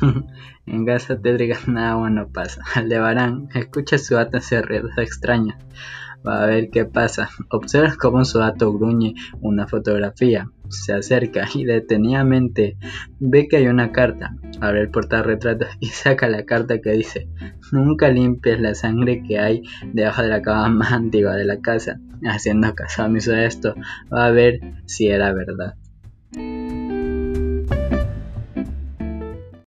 en casa tétrica nada bueno pasa. Aldebarán escucha su gato hacer ruidos extraños. Va a ver qué pasa. Observa cómo su gato gruñe una fotografía. Se acerca y detenidamente ve que hay una carta. Abre el portarretrato y saca la carta que dice: Nunca limpies la sangre que hay debajo de la cama más antigua de la casa. Haciendo caso omiso de esto, va a ver si era verdad.